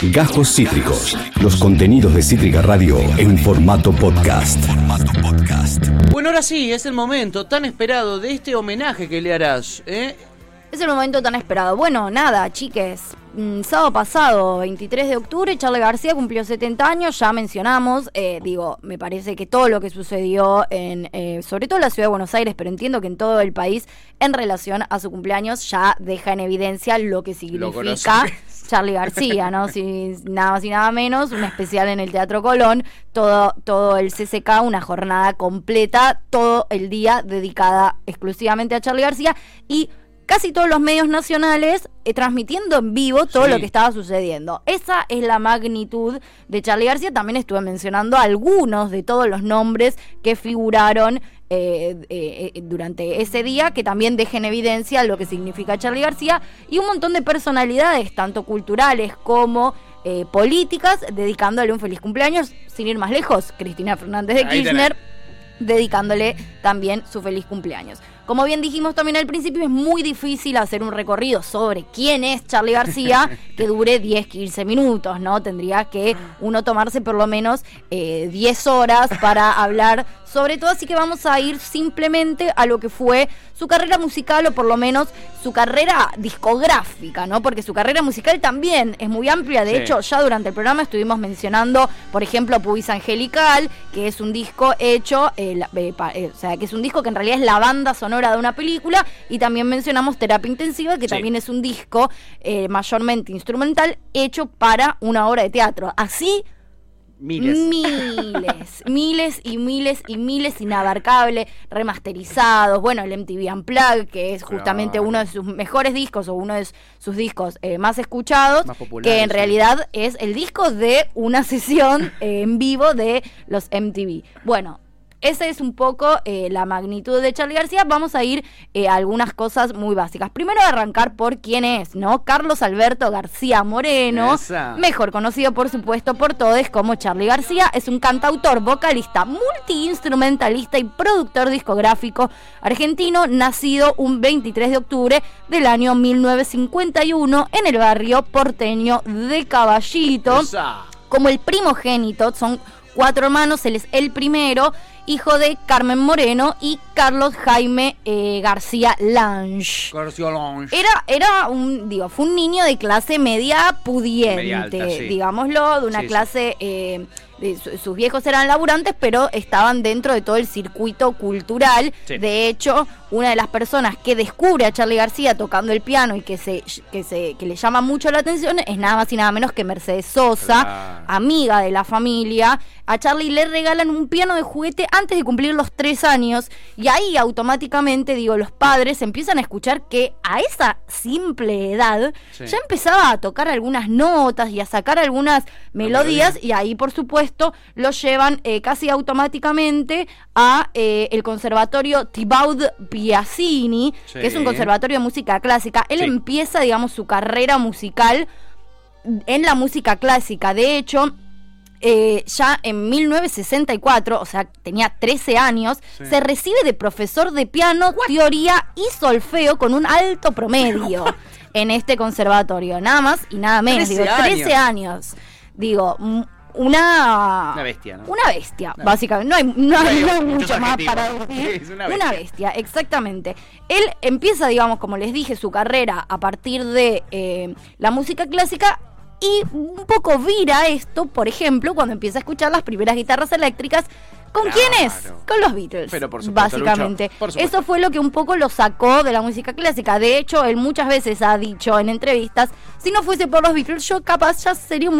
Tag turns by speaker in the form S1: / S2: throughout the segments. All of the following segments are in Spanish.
S1: Gajos Cítricos. Los contenidos de Cítrica Radio en formato podcast.
S2: Bueno, ahora sí, es el momento tan esperado de este homenaje que le harás. ¿eh?
S3: Es el momento tan esperado. Bueno, nada, chiques. Mm, sábado pasado, 23 de octubre, Charlie García cumplió 70 años, ya mencionamos, eh, digo, me parece que todo lo que sucedió en, eh, sobre todo en la ciudad de Buenos Aires, pero entiendo que en todo el país, en relación a su cumpleaños, ya deja en evidencia lo que significa Charlie García, ¿no? Si, nada y nada menos, un especial en el Teatro Colón, todo, todo el CCK, una jornada completa, todo el día dedicada exclusivamente a Charlie García y casi todos los medios nacionales eh, transmitiendo en vivo todo lo que estaba sucediendo. Esa es la magnitud de Charlie García. También estuve mencionando algunos de todos los nombres que figuraron eh, eh, durante ese día, que también dejen evidencia lo que significa Charlie García, y un montón de personalidades, tanto culturales como políticas, dedicándole un feliz cumpleaños, sin ir más lejos, Cristina Fernández de Kirchner, dedicándole también su feliz cumpleaños. Como bien dijimos también al principio, es muy difícil hacer un recorrido sobre quién es Charlie García que dure 10, 15 minutos, ¿no? Tendría que uno tomarse por lo menos 10 eh, horas para hablar sobre todo, así que vamos a ir simplemente a lo que fue su carrera musical o por lo menos su carrera discográfica, ¿no? Porque su carrera musical también es muy amplia, de hecho ya durante el programa estuvimos mencionando, por ejemplo, Pubis Angelical, que es un disco hecho, eh, eh, o sea, que es un disco que en realidad es la banda sonora de una película y también mencionamos Terapia Intensiva, que también es un disco eh, mayormente instrumental hecho para una obra de teatro. Así
S2: Miles.
S3: Miles, miles y miles y miles inabarcable, remasterizados. Bueno, el MTV Unplugged, que es justamente uno de sus mejores discos o uno de sus discos eh, más escuchados, que en realidad es el disco de una sesión eh, en vivo de los MTV. Bueno, esa es un poco eh, la magnitud de Charlie García. Vamos a ir eh, a algunas cosas muy básicas. Primero arrancar por quién es, ¿no? Carlos Alberto García Moreno, mejor conocido por supuesto por todos como Charlie García, es un cantautor, vocalista, multiinstrumentalista y productor discográfico argentino, nacido un 23 de octubre del año 1951 en el barrio porteño de Caballito. Como el primogénito, son cuatro hermanos, él es el primero hijo de Carmen Moreno y Carlos Jaime eh, García Lange.
S2: García Lange.
S3: Era, era un, digo, fue un niño de clase media pudiente, digámoslo, de una clase... Eh, sus viejos eran laburantes, pero estaban dentro de todo el circuito cultural. De hecho, una de las personas que descubre a Charlie García tocando el piano y que se, que se que le llama mucho la atención es nada más y nada menos que Mercedes Sosa, amiga de la familia. A Charlie le regalan un piano de juguete antes de cumplir los tres años y ahí automáticamente, digo, los padres empiezan a escuchar que a esa simple edad ya empezaba a tocar algunas notas y a sacar algunas melodías y ahí, por supuesto, lo llevan eh, casi automáticamente a eh, el conservatorio Thibaud Piazzini, que es un conservatorio de música clásica. Él empieza, digamos, su carrera musical en la música clásica. De hecho, eh, ya en 1964, o sea, tenía 13 años, se recibe de profesor de piano, teoría y solfeo con un alto promedio en este conservatorio. Nada más y nada menos. 13 digo, 13 años. Digo, una.
S2: Una bestia, ¿no?
S3: Una bestia, básicamente. No hay, no hay, mucho más para decir. una, bestia. exactamente. Él empieza, digamos, como les dije, su carrera a partir de eh, la música clásica y un poco vira esto, por ejemplo, cuando empieza a escuchar las primeras guitarras eléctricas ¿Con quiénes? Con los Beatles. Pero por supuesto, básicamente. Eso fue lo que un poco lo sacó de la música clásica. De hecho, él muchas veces ha dicho en entrevistas, si no fuese por los Beatles, yo capaz ya sería un,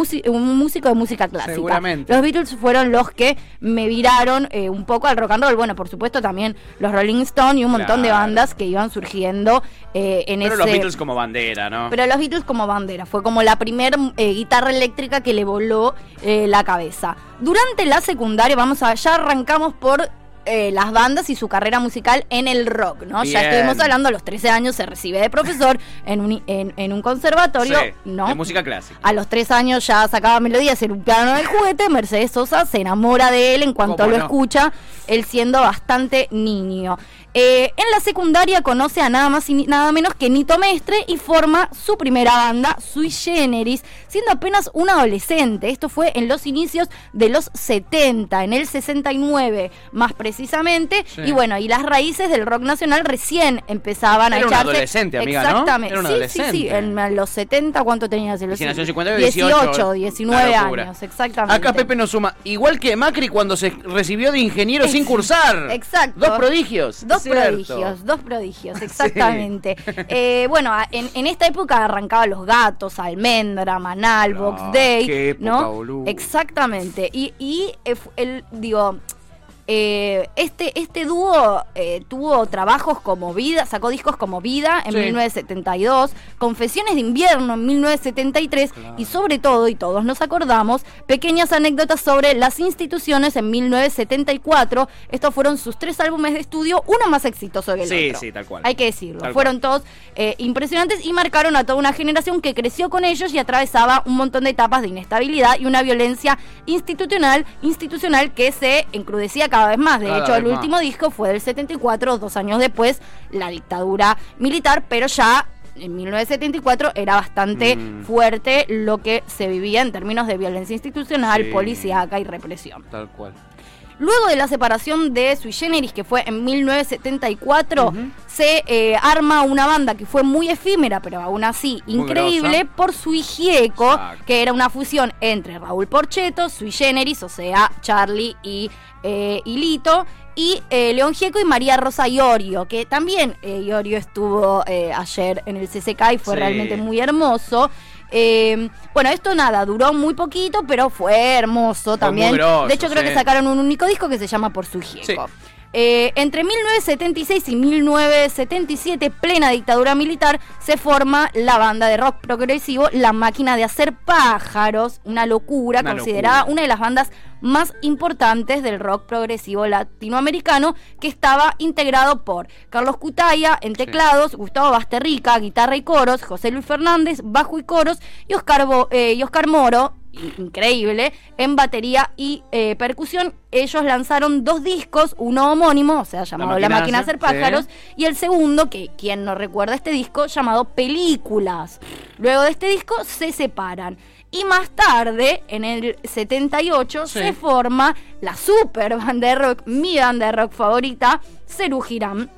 S3: músico de música clásica.
S2: Seguramente.
S3: Los Beatles fueron los que me viraron eh, un poco al rock and roll. Bueno, por supuesto también los Rolling Stones y un montón de bandas que iban surgiendo eh, en
S2: ese...
S3: Pero
S2: los Beatles como bandera, ¿no?
S3: Pero los Beatles como bandera. Fue como la primera eh, guitarra eléctrica que le voló la cabeza. Durante la secundaria, vamos a, ya arrancamos por eh, las bandas y su carrera musical en el rock, ¿no? Ya estuvimos hablando, a los 13 años se recibe de profesor en un, en, en un conservatorio,
S2: Sí,
S3: ¿no?
S2: de música clásica.
S3: A los 3 años ya sacaba melodías en un piano del juguete, Mercedes Sosa se enamora de él en cuanto
S2: ¿Cómo
S3: lo
S2: no?
S3: escucha, él siendo bastante niño. Eh, en la secundaria conoce a nada más y nada menos que Nito Mestre y forma su primera banda, Sui Generis, siendo apenas un adolescente. Esto fue en los inicios de los 70, en el 69 más precisamente.
S2: Sí.
S3: Y bueno, y las raíces del rock nacional recién empezaban a
S2: Era un
S3: echarse.
S2: adolescente, amiga, ¿no?
S3: Exactamente.
S2: Era un
S3: Sí, sí, sí.
S2: adolescente.
S3: En los 70, ¿cuánto tenías? En los
S2: si nació en 50,
S3: 18,
S2: 18,
S3: 19
S2: una locura.
S3: años, exactamente.
S2: Acá Pepe nos suma, igual que Macri cuando se recibió de ingeniero sin cursar.
S3: Exacto.
S2: Dos prodigios.
S3: Dos
S2: cierto.
S3: prodigios, dos prodigios, exactamente. Eh, bueno, en, en esta época arrancaban los gatos, Almendra, Manal,
S2: Claro,
S3: Box Day,
S2: qué época,
S3: ¿no?
S2: boludo.
S3: Exactamente. Y, y eh, el, digo, eh, este, este dúo eh, tuvo trabajos como Vida, sacó discos como Vida en
S2: Sí.
S3: 1972, Confesiones de invierno en 1973 y sobre todo, y todos nos acordamos, pequeñas anécdotas sobre las instituciones en 1974. Estos fueron sus tres álbumes de estudio, uno más exitoso que el
S2: Sí,
S3: otro.
S2: sí, tal cual.
S3: Hay que decirlo.
S2: Tal
S3: fueron todos eh, impresionantes y marcaron a toda una generación que creció con ellos y atravesaba un montón de etapas de inestabilidad y una violencia institucional, institucional que se encrudecía cada vez más. De
S2: Cada
S3: hecho, el
S2: más.
S3: último disco fue del 74, dos años después, la dictadura militar, pero ya en 1974 era bastante
S2: Mm.
S3: fuerte lo que se vivía en términos de violencia institucional,
S2: Sí.
S3: policíaca y represión.
S2: Tal cual.
S3: Luego de la separación de Sui Generis, que fue en 1974,
S2: Ujú.
S3: se eh, arma una banda que fue muy efímera, pero aún así
S2: Muy
S3: increíble,
S2: grosa.
S3: por Sui Gieco,
S2: Exacto.
S3: que era una fusión entre Raúl Porcheto, Sui Generis, o sea, Charlie y, eh, y Lito, y eh, León Gieco y María Rosa Iorio, que también eh, Iorio estuvo eh, ayer en el CCK y fue
S2: Sí.
S3: realmente muy hermoso. Eh, bueno, esto nada, duró muy poquito, pero fue hermoso también. de hecho, creo
S2: sí.
S3: que sacaron un único disco que se llama Por su Gieco.
S2: Sí.
S3: Eh, entre 1976 y 1977, plena dictadura militar, se forma la banda de rock progresivo La Máquina de Hacer Pájaros, una locura,
S2: Una
S3: considerada
S2: locura.
S3: una de las bandas más importantes del rock progresivo latinoamericano, que estaba integrado por Carlos Cutaya en teclados, Gustavo Basterrica, guitarra y coros, José Luis Fernández, bajo y coros, y Oscar, Bo- eh, y Oscar Moro, increíble, en batería y eh, percusión. Ellos lanzaron dos discos, uno homónimo, o sea, llamado La Máquina de Hacer Pájaros,
S2: sí.
S3: y el segundo, que quien no recuerda este disco, llamado Películas. Luego de este disco se separan. Y más tarde, en el 78,
S2: Sí.
S3: se forma la super banda de rock, mi banda de rock favorita, Cerú Girán,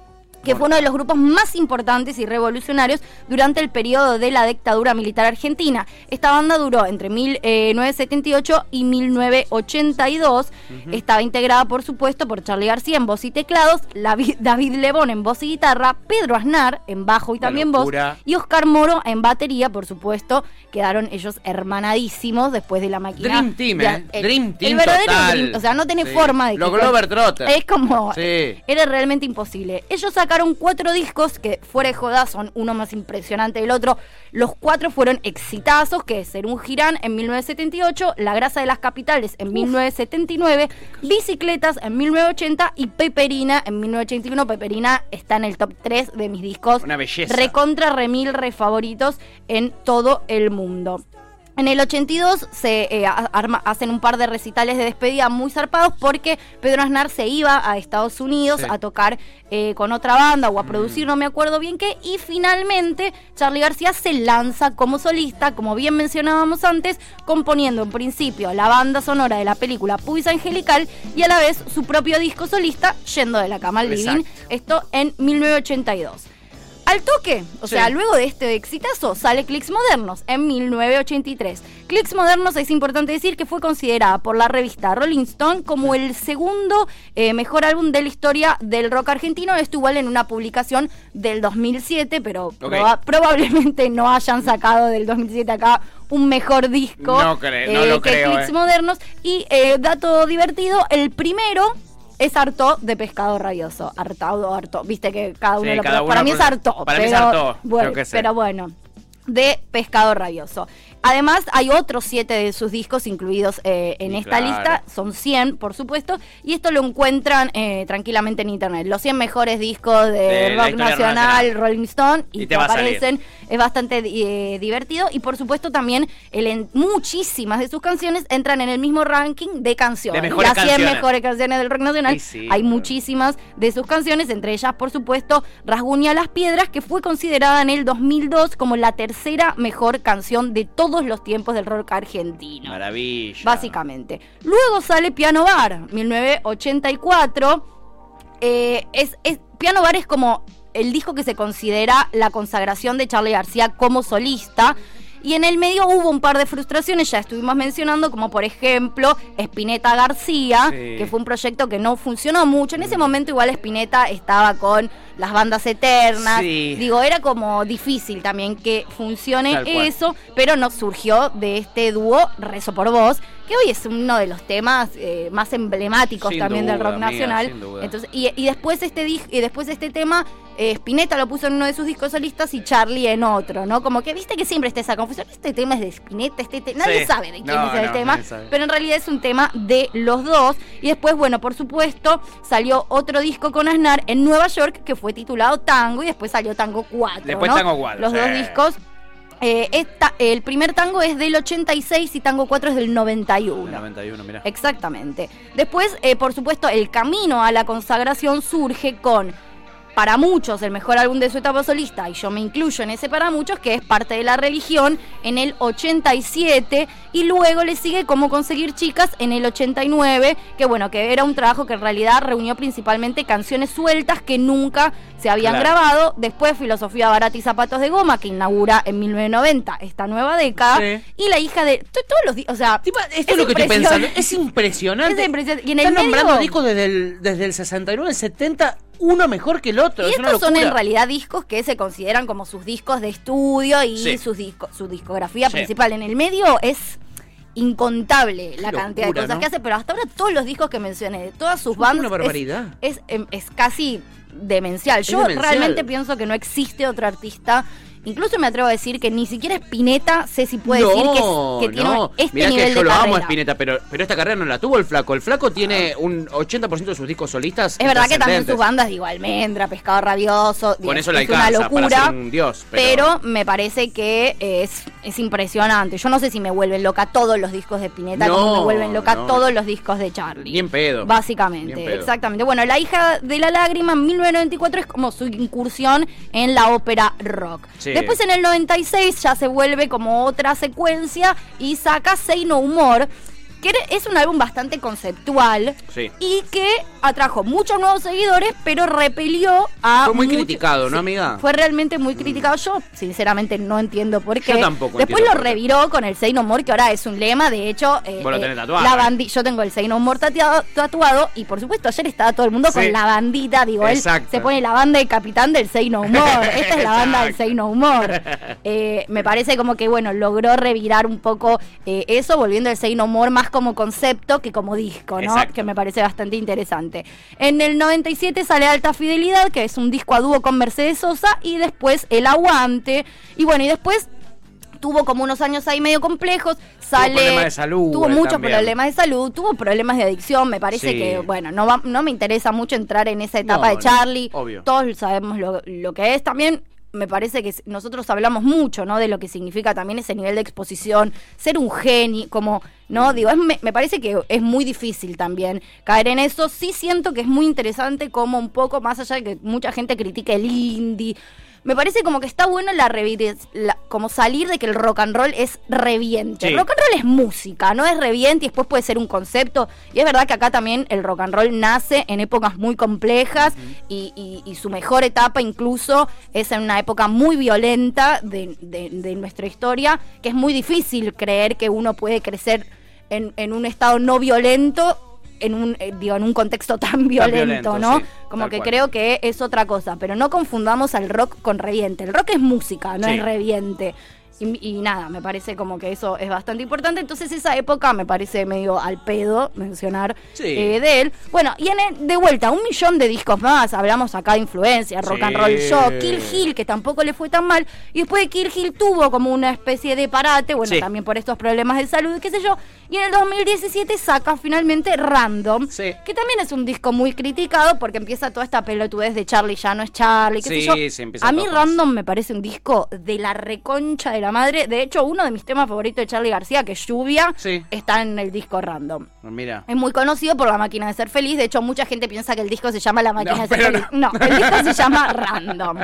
S3: que fue uno de los grupos más importantes y revolucionarios durante el periodo de la dictadura militar argentina. Esta banda duró entre 1978 y 1982. Estaba integrada, por supuesto, por Charlie García en voz y teclados, David Lebón en voz y guitarra, Pedro Aznar en bajo y
S2: Una
S3: también voz, y Oscar Moro en batería, por supuesto. Quedaron ellos hermanadísimos después de la máquina.
S2: Dream Team, ¿eh?
S3: el-
S2: Dream Team
S3: El verdadero
S2: total.
S3: Dream- o sea, no tiene
S2: Sí.
S3: forma de que.
S2: Los Glover Trotter.
S3: Es como.
S2: Sí.
S3: Era realmente imposible. Ellos sacaron cuatro discos que, fuera de joda, son uno más impresionante del otro. Los cuatro fueron exitazos, que es un Girán en 1978, La Grasa de las Capitales en 1979, Bicicletas en 1980 y Peperina en 1981. Peperina está en el top 3 de mis discos.
S2: Una belleza.
S3: Recontra, remil, re favoritos en todo el mundo. En el 82 se eh, arma- hacen un par de recitales de despedida muy zarpados porque Pedro Aznar se iba a Estados Unidos
S2: Sí.
S3: a tocar eh, con otra banda o a producir, no me acuerdo bien qué, y finalmente Charlie García se lanza como solista, como bien mencionábamos antes, componiendo en principio la banda sonora de la película Puis Angelical y a la vez su propio disco solista, Yendo de la cama al living, esto en 1982. Al toque, o
S2: Sí.
S3: sea, luego de este exitazo, sale Clicks Modernos en 1983. Clicks Modernos es importante decir que fue considerada por la revista Rolling Stone como el segundo eh, mejor álbum de la historia del rock argentino. Esto igual en una publicación del 2007, pero proba- probablemente no hayan sacado del 2007 acá un mejor disco
S2: No cre- no lo
S3: que
S2: creo,
S3: Clicks
S2: eh.
S3: Modernos. Y eh, dato divertido, el primero es harto de pescado rabioso. Hartado, harto. Viste que cada uno
S2: Sí,
S3: lo
S2: cada
S3: Para mí es harto.
S2: para mí es
S3: pero,
S2: harto,
S3: Bueno, pero bueno. De pescado rabioso. Además, hay otros siete de sus discos incluidos eh, en esta
S2: claro.
S3: lista. Son 100, por supuesto. Y esto lo encuentran eh, tranquilamente en internet. Los 100 mejores discos de, rock nacional,
S2: nacional.
S3: Rolling Stone. Y,
S2: Y te
S3: aparecen. Es bastante eh, divertido. Y por supuesto, también el muchísimas de sus canciones entran en el mismo ranking de canciones.
S2: De mejores
S3: Las 100
S2: canciones.
S3: mejores canciones del rock nacional.
S2: Sí,
S3: hay
S2: claro.
S3: muchísimas de sus canciones. Entre ellas, por supuesto, Rasguña las Piedras, que fue considerada en el 2002 como la tercera mejor canción de todos los tiempos del rock argentino.
S2: Maravilla.
S3: Básicamente. Luego sale Piano Bar, 1984. Eh, es, es- Piano Bar es como el disco que se considera la consagración de Charlie García como solista. Y en el medio hubo un par de frustraciones, ya estuvimos mencionando, como por ejemplo Spinetta García,
S2: Sí.
S3: que fue un proyecto que no funcionó mucho. En ese momento igual Spinetta estaba con las bandas eternas.
S2: Sí.
S3: Digo, era como difícil también que funcione eso, pero nos surgió de este dúo Rezo por Vos, que hoy es uno de los temas eh, más emblemáticos
S2: Sin
S3: también del rock
S2: amiga,
S3: nacional. Entonces, y, y después este y después este tema, eh, Spinetta lo puso en uno de sus discos solistas y Charlie en otro, ¿no? Como que viste que siempre está esa confusión. Este tema es de Spinetta, este te- nadie
S2: Sí.
S3: sabe de quién
S2: No,
S3: es el
S2: no,
S3: tema, pero en realidad es un tema de los dos. Y después, bueno, por supuesto, salió otro disco con Aznar en Nueva York que fue titulado Tango y después salió Tango 4.
S2: Después
S3: ¿no?
S2: Tango 4,
S3: Los
S2: sí.
S3: dos discos. Eh, esta- el primer tango es del 86 y Tango 4 es del 91.
S2: 91, mira.
S3: Exactamente. Después, eh, por supuesto, el camino a la consagración surge con, para muchos, el mejor álbum de su etapa solista, y yo me incluyo en ese para muchos, que es parte de la religión, en el 87, y luego le sigue Cómo conseguir chicas en el 89, que bueno, que era un trabajo que en realidad reunió principalmente canciones sueltas que nunca se habían
S2: Claro.
S3: grabado. Después, Filosofía Barata y Zapatos de Goma, que inaugura en 1990 esta nueva década,
S2: Sí.
S3: y la hija de to- todos los días, o sea,
S2: Tipo, esto es, lo que estoy pensando. Es impresionante.
S3: Es impresionante. Y en el
S2: Están
S3: medio-
S2: nombrando discos desde el, desde el 69, el 70, uno mejor que el otro.
S3: Y
S2: es
S3: estos son en realidad discos que se consideran como sus discos de estudio y
S2: Sí.
S3: sus discos, su discografía
S2: Sí.
S3: principal. En el medio es incontable la cantidad
S2: locura,
S3: de cosas
S2: ¿no?
S3: que hace, pero hasta ahora todos los discos que mencioné, de todas sus
S2: Es
S3: bandas,
S2: una
S3: es-
S2: barbaridad.
S3: Es, em, es casi demencial.
S2: Es
S3: Yo
S2: demencial.
S3: realmente pienso que no existe otro artista. Incluso me atrevo a decir que ni siquiera Spinetta sé si puede decir que, que tiene
S2: no.
S3: este
S2: Mirá
S3: nivel
S2: que yo
S3: de
S2: lo
S3: carrera.
S2: amo a Spinetta, pero, pero esta carrera no la tuvo el flaco. El flaco tiene un 80% de sus discos solistas.
S3: Es verdad que también sus bandas, digo, Almendra, Pescado Rabioso,
S2: Con eso le
S3: es una locura.
S2: para ser un dios. Pero,
S3: Pero me parece que es, es impresionante. Yo no sé si me vuelven loca todos los discos de Pineta como me vuelven loca
S2: no.
S3: todos los discos de Charlie.
S2: Bien pedo.
S3: Básicamente,
S2: Bien pedo.
S3: exactamente. Bueno, La hija de la lágrima en 1994 es como su incursión en la ópera rock.
S2: Sí.
S3: Después en el 96 ya se vuelve como otra secuencia y saca Say No More. Que es un álbum bastante conceptual
S2: Sí.
S3: y que atrajo muchos nuevos seguidores, pero repelió a.
S2: Fue muy
S3: mucho-
S2: criticado, ¿no,
S3: Sí,
S2: amiga?
S3: Fue realmente muy criticado. Yo, sinceramente, no entiendo por qué.
S2: Yo tampoco
S3: Después lo reviró con el Say No More, que ahora es un lema. De hecho, eh,
S2: Vos lo
S3: eh,
S2: tenés tatuado,
S3: la
S2: eh.
S3: bandi- yo tengo el Say No More tatuado, tatuado. Y por supuesto, ayer estaba todo el mundo
S2: Sí.
S3: con la bandita. Digo, él se pone la banda de capitán del Say No More. Esta es la banda del. Say No More. Eh, me parece como que, bueno, logró revirar un poco eh, eso, volviendo el Say No More más como concepto que como disco, ¿no?
S2: Exacto.
S3: Que me parece bastante interesante. En el 97 sale Alta Fidelidad, que es un disco a dúo con Mercedes Sosa, y después El Aguante. Y bueno, y después tuvo como unos años ahí medio complejos, sale
S2: problemas de salud,
S3: tuvo muchos
S2: también.
S3: problemas de salud, tuvo problemas de adicción, me parece
S2: Sí.
S3: que bueno, no va- no me interesa mucho entrar en esa etapa
S2: No,
S3: de
S2: no,
S3: Charlie.
S2: obvio.
S3: Todos sabemos lo, lo que es también me parece que nosotros hablamos mucho, ¿no? De lo que significa también ese nivel de exposición, ser un genio, como, ¿no? Digo, es- me, me parece que es muy difícil también caer en eso. Sí siento que es muy interesante como un poco, más allá de que mucha gente critique el indie, me parece como que está bueno la, la- como salir de que el rock and roll es reviente.
S2: Sí.
S3: El rock and roll es música, no es reviente y después puede ser un concepto. Y es verdad que acá también el rock and roll nace en épocas muy complejas y, y- y su mejor etapa incluso es en una época muy violenta de, de- de nuestra historia, que es muy difícil creer que uno puede crecer en, en un estado no violento. En un, eh, digo, en un contexto tan violento,
S2: violento,
S3: ¿no?
S2: sí,
S3: Como que
S2: cual.
S3: creo que es otra cosa, pero no confundamos al rock con reviente. El rock es música, no
S2: Sí.
S3: es reviente. Y, y nada, me parece como que eso es bastante importante. Entonces esa época me parece medio al pedo mencionar
S2: Sí.
S3: eh, de él. Bueno, y en el- de vuelta, un millón de discos más. Hablamos acá de influencia, rock and roll
S2: Sí.
S3: show, Kill Hill, que tampoco le fue tan mal. Y después de Kill Hill tuvo como una especie de parate, bueno,
S2: Sí.
S3: también por estos problemas de salud, qué sé yo. Y en el 2017 saca finalmente Random,
S2: Sí.
S3: que también es un disco muy criticado porque empieza toda esta pelotudez de Charlie ya no es Charlie, qué
S2: Sí,
S3: sé yo.
S2: se empieza
S3: A mí Random me parece un disco de la reconcha de la madre. De hecho, uno de mis temas favoritos de Charlie García, que es Lluvia,
S2: Sí.
S3: está en el disco Random.
S2: Mira.
S3: Es muy conocido por La Máquina de Ser Feliz. De hecho, mucha gente piensa que el disco se llama La Máquina
S2: No,
S3: de Ser Feliz. No. el disco se llama Random.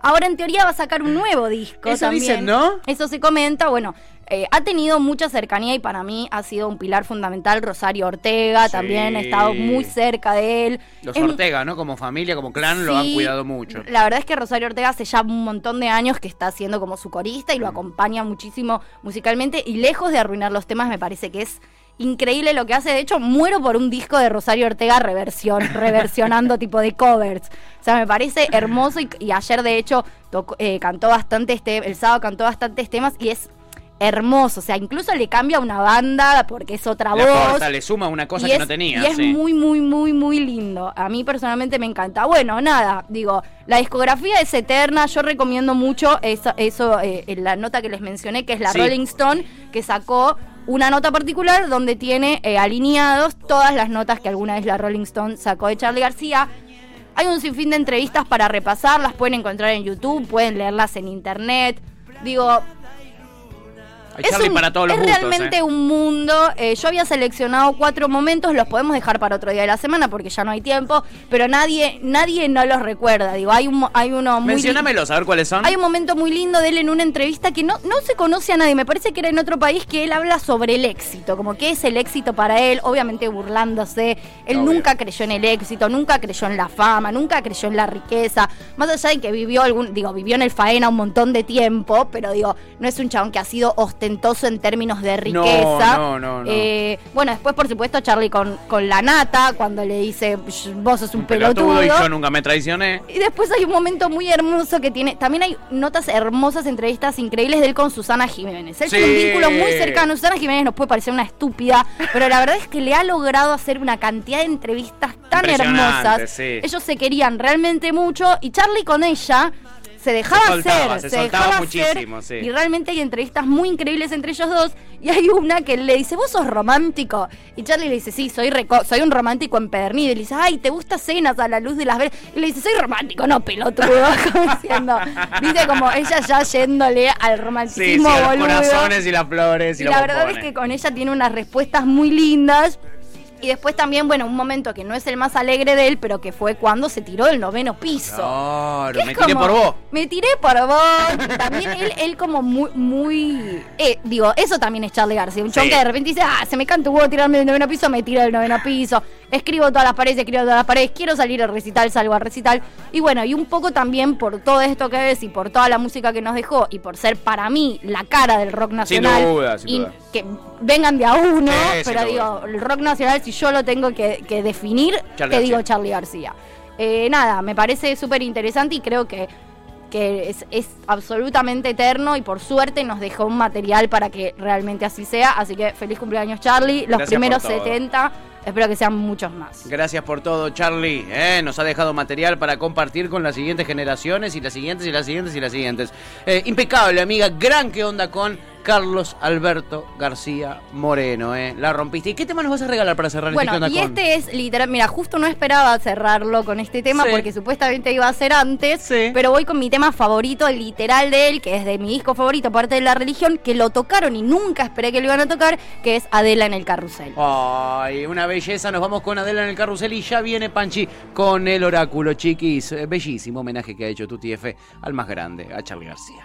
S3: Ahora, en teoría, va a sacar un nuevo disco
S2: Eso
S3: también.
S2: dicen, ¿no?
S3: Eso se comenta. Bueno, eh, ha tenido mucha cercanía y para mí ha sido un pilar fundamental. Rosario Ortega
S2: Sí.
S3: también ha estado muy cerca de él.
S2: Los
S3: Es-
S2: Ortega, ¿no? Como familia, como clan, lo han cuidado mucho.
S3: La verdad es que Rosario Ortega hace ya un montón de años que está haciendo como su corista y
S2: Mm.
S3: lo acompaña muchísimo musicalmente y lejos de arruinar los temas me parece que es increíble lo que hace. De hecho, muero por un disco de Rosario Ortega reversión, reversionando tipo de covers. O sea, me parece hermoso y, y ayer de hecho tocó- eh, cantó bastante este, el sábado cantó bastantes temas y es hermoso. O sea, incluso le cambia una banda porque es otra
S2: Le
S3: voz.
S2: aporta, le suma una cosa que
S3: es-
S2: no tenía.
S3: Y es
S2: sí.
S3: muy, muy, muy, muy lindo. A mí personalmente me encanta. Bueno, nada, digo, la discografía es eterna. Yo recomiendo mucho esa- eso, eh, en la nota que les mencioné, que es la
S2: Sí.
S3: Rolling Stone, que sacó una nota particular donde tiene eh, alineados todas las notas que alguna vez la Rolling Stone sacó de Charlie García. Hay un sinfín de entrevistas para repasar, las pueden encontrar en YouTube, pueden leerlas en internet. Digo,
S2: Hay Charlie
S3: un-
S2: para todos los
S3: es
S2: gustos.
S3: realmente
S2: ¿eh?
S3: un mundo. Eh, yo había seleccionado cuatro momentos, los podemos dejar para otro día de la semana porque ya no hay tiempo, pero nadie, nadie no los recuerda. Digo, hay un, hay uno muy
S2: Menciónamelos, a ver cuáles son.
S3: hay un momento muy lindo de él en una entrevista que no, no se conoce a nadie. Me parece que era en otro país que él habla sobre el éxito, como que es el éxito para él, obviamente burlándose. Él
S2: Obvio.
S3: nunca creyó en el éxito, nunca creyó en la fama, nunca creyó en la riqueza. Más allá de que vivió algún, digo, vivió en el faena un montón de tiempo, pero digo, no es un chabón que ha sido en términos de riqueza.
S2: no, no, no.
S3: Eh, bueno, después, por supuesto, Charlie con, con la nata, cuando le dice, vos sos un,
S2: pelotudo y yo nunca me traicioné.
S3: Y después hay un momento muy hermoso que tiene. También hay notas hermosas, entrevistas increíbles de él con Susana Jiménez. Él tiene un vínculo muy cercano. Susana Jiménez nos puede parecer una estúpida, pero la verdad es que le ha logrado hacer una cantidad de entrevistas tan hermosas.
S2: sí.
S3: Ellos se querían realmente mucho y Charlie con ella. Se dejaba
S2: Se soltaba,
S3: hacer,
S2: se soltaba
S3: dejaba
S2: muchísimo,
S3: hacer,
S2: sí.
S3: y realmente hay entrevistas muy increíbles entre ellos dos. Y hay una que le dice, vos sos romántico. Y Charlie le dice, sí, soy reco- soy un romántico empedernido. Y le dice, ay, ¿te gusta cenas a la luz de las velas? Y le dice, soy romántico, no pelotudo. Como diciendo, viste, como ella ya yéndole al
S2: Sí, sí,
S3: romanticismo
S2: a los
S3: boludo.
S2: corazones y las flores y,
S3: Y la verdad es que con ella tiene unas respuestas muy lindas. Y después también, bueno, un momento que no es el más alegre de él, pero que fue cuando se tiró del noveno piso.
S2: Claro, me tiré por vos.
S3: Me tiré por vos. También él, él como muy, muy... eh, digo, eso también es Charlie García. Un chon
S2: Sí.
S3: que de repente dice, ah, se me canta huevo tirarme del noveno piso, me tiro del noveno piso. Escribo todas las paredes, escribo todas las paredes. Quiero salir al recital, salgo al recital. Y bueno, y un poco también por todo esto que ves y por toda la música que nos dejó y por ser para mí la cara del rock nacional.
S2: duda, sin
S3: y
S2: duda.
S3: que vengan de a uno,
S2: Sí, sin
S3: pero digo, el rock nacional, si yo lo tengo que, que definir,
S2: Charly
S3: te digo
S2: García.
S3: Charlie García. Eh, nada, me parece súper interesante y creo que, que es, es absolutamente eterno y por suerte nos dejó un material para que realmente así sea. Así que feliz cumpleaños Charlie, los
S2: Gracias
S3: primeros
S2: por todo.
S3: 70, espero que sean muchos más.
S2: Gracias por todo, Charlie. ¿eh? Nos ha dejado material para compartir con las siguientes generaciones y las siguientes y las siguientes y las siguientes. Eh, impecable, amiga. Gran que onda con Carlos Alberto García Moreno. ¿eh? La rompiste. ¿Y qué tema nos vas a regalar para cerrar
S3: Bueno,
S2: este onda
S3: y
S2: con?
S3: este es literal, mira, justo no esperaba cerrarlo con este tema
S2: Sí.
S3: porque supuestamente iba a ser antes,
S2: Sí.
S3: pero voy con mi tema favorito, literal de él, que es de mi disco favorito, parte de la religión, que lo tocaron y nunca esperé que lo iban a tocar, que es Adela en el carrusel.
S2: Ay, una belleza. Nos vamos con Adela en el carrusel y ya viene Panchi con el oráculo, chiquis. Eh, Bellísimo homenaje que ha hecho Tuti F al más grande, a Charlie García.